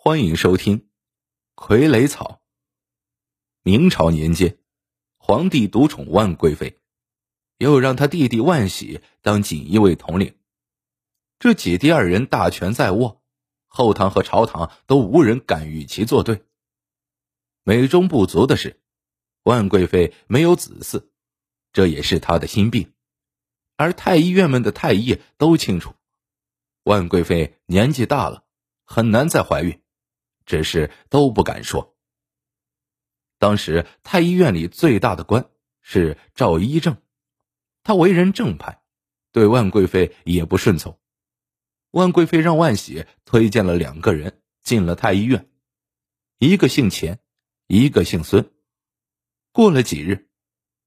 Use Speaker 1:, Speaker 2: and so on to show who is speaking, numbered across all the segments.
Speaker 1: 欢迎收听《傀儡草》。明朝年间，皇帝独宠万贵妃，又让他弟弟万喜当锦衣卫统领。这姐弟二人大权在握，后堂和朝堂都无人敢与其作对。美中不足的是，万贵妃没有子嗣，这也是她的心病。而太医院们的太医都清楚，万贵妃年纪大了，很难再怀孕。只是都不敢说。当时太医院里最大的官是赵一正，他为人正派，对万贵妃也不顺从。万贵妃让万喜推荐了两个人进了太医院，一个姓钱，一个姓孙。过了几日，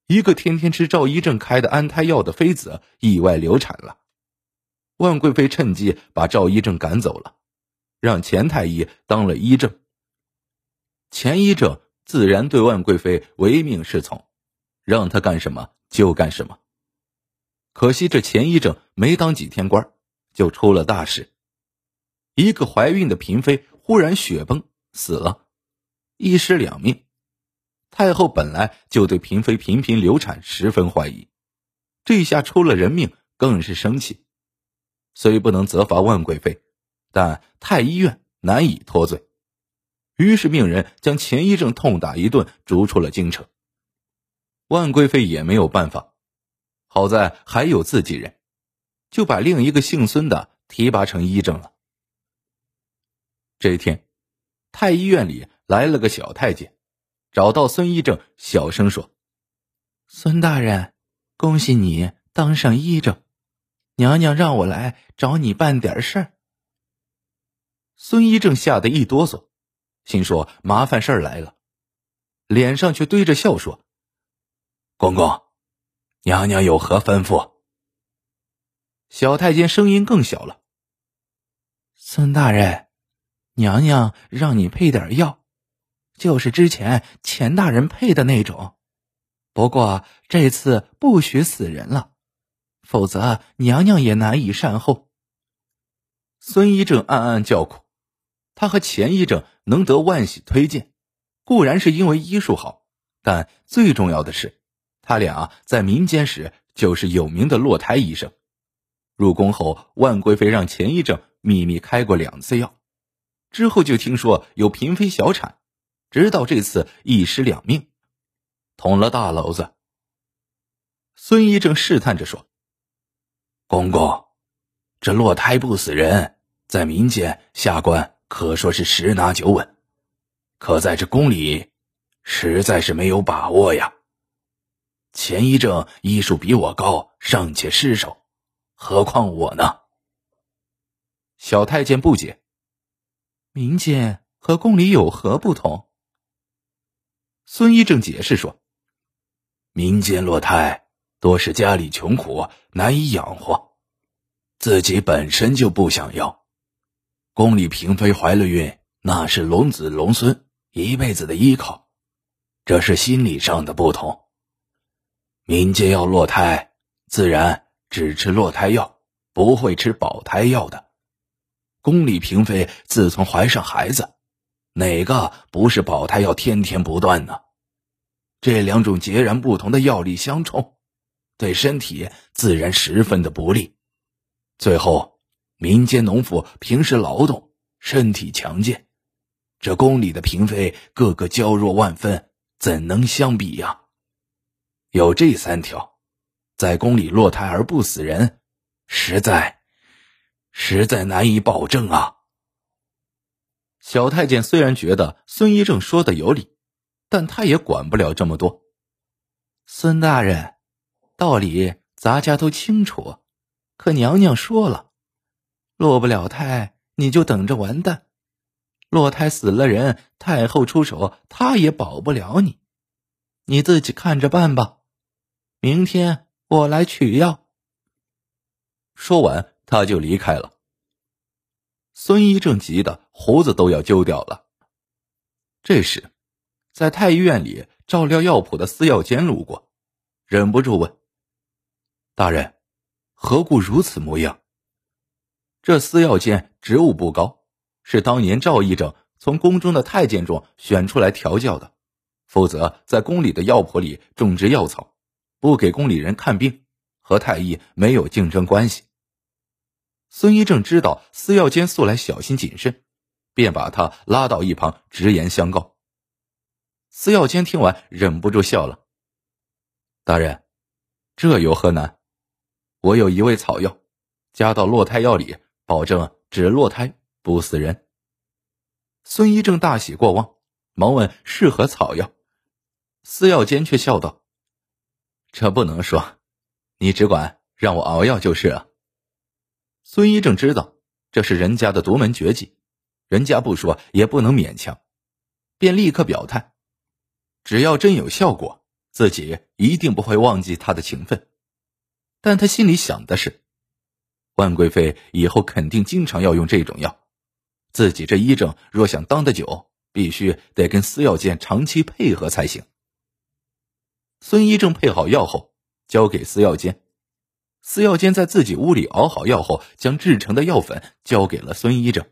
Speaker 1: 一个天天吃赵一正开的安胎药的妃子意外流产了，万贵妃趁机把赵一正赶走了。让钱太医当了医正，钱医正自然对万贵妃唯命是从，让他干什么就干什么。可惜这钱医正没当几天官，就出了大事。一个怀孕的嫔妃忽然血崩死了，一尸两命。太后本来就对嫔妃频频流产十分怀疑，这下出了人命，更是生气。虽不能责罚万贵妃。但太医院难以脱罪，于是命人将钱医正痛打一顿，逐出了京城。万贵妃也没有办法，好在还有自己人，就把另一个姓孙的提拔成医正了。这一天，太医院里来了个小太监，找到孙医正，小声说：“
Speaker 2: 孙大人，恭喜你当上医正，娘娘让我来找你办点事儿。”
Speaker 1: 孙一正吓得一哆嗦，心说麻烦事儿来了，脸上却堆着笑说：“公公，娘娘有何吩咐？”
Speaker 2: 小太监声音更小了：“孙大人，娘娘让你配点药，就是之前钱大人配的那种，不过这次不许死人了，否则娘娘也难以善后。”
Speaker 1: 孙一正暗暗叫苦。他和钱医正能得万喜推荐，固然是因为医术好，但最重要的是，他俩在民间时就是有名的落胎医生。入宫后，万贵妃让钱医正秘密开过两次药，之后就听说有嫔妃小产，直到这次一尸两命，捅了大娄子。孙医正试探着说：“公公，这落胎不死人，在民间下官。”可说是十拿九稳，可在这宫里，实在是没有把握呀。钱医正医术比我高，尚且失手，何况我呢？
Speaker 2: 小太监不解：民间和宫里有何不同？
Speaker 1: 孙医正解释说：民间落胎多是家里穷苦，难以养活，自己本身就不想要。宫里嫔妃怀了孕，那是龙子龙孙一辈子的依靠，这是心理上的不同。民间要落胎，自然只吃落胎药，不会吃保胎药的。宫里嫔妃自从怀上孩子，哪个不是保胎药天天不断呢？这两种截然不同的药力相冲，对身体自然十分的不利。最后。民间农妇平时劳动，身体强健，这宫里的嫔妃个个娇弱万分，怎能相比呀？有这三条，在宫里落胎而不死人，实在，实在难以保证啊。小太监虽然觉得孙一正说的有理，但他也管不了这么多。
Speaker 2: 孙大人，道理咱家都清楚，可娘娘说了。落不了胎，你就等着完蛋；落胎死了人，太后出手，她也保不了你。你自己看着办吧。明天我来取药。
Speaker 1: 说完，他就离开了。孙一正急得胡子都要揪掉了。这时，在太医院里照料药铺的司药监路过，忍不住问：“大人，何故如此模样？”这司药监职务不高，是当年赵义正从宫中的太监中选出来调教的，负责在宫里的药铺里种植药草，不给宫里人看病，和太医没有竞争关系。孙一正知道司药监素来小心谨慎，便把他拉到一旁直言相告。司药监听完忍不住笑了：“大人，这有何难？我有一味草药，加到落胎药里，保证只落胎不死人。”孙一正大喜过望，忙问是何草药。司药监却笑道：“这不能说，你只管让我熬药就是了。”孙一正知道这是人家的独门绝技，人家不说也不能勉强，便立刻表态：只要真有效果，自己一定不会忘记他的情分。但他心里想的是，万贵妃以后肯定经常要用这种药。自己这医正若想当得久，必须得跟司药监长期配合才行。孙医正配好药后，交给司药监。司药监在自己屋里熬好药后，将制成的药粉交给了孙医正。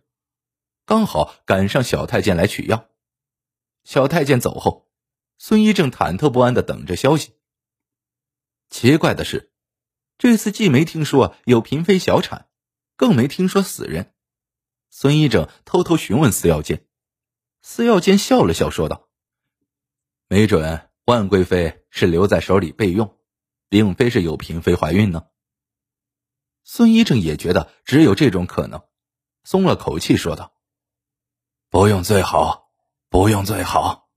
Speaker 1: 刚好赶上小太监来取药。小太监走后，孙医正忐忑不安的等着消息。奇怪的是，这次既没听说有嫔妃小产，更没听说死人。孙一正偷偷询问司药监，司药监笑了笑，说道：“没准万贵妃是留在手里备用，并非是有嫔妃怀孕呢。”孙一正也觉得只有这种可能，松了口气，说道：“不用最好，不用最好。”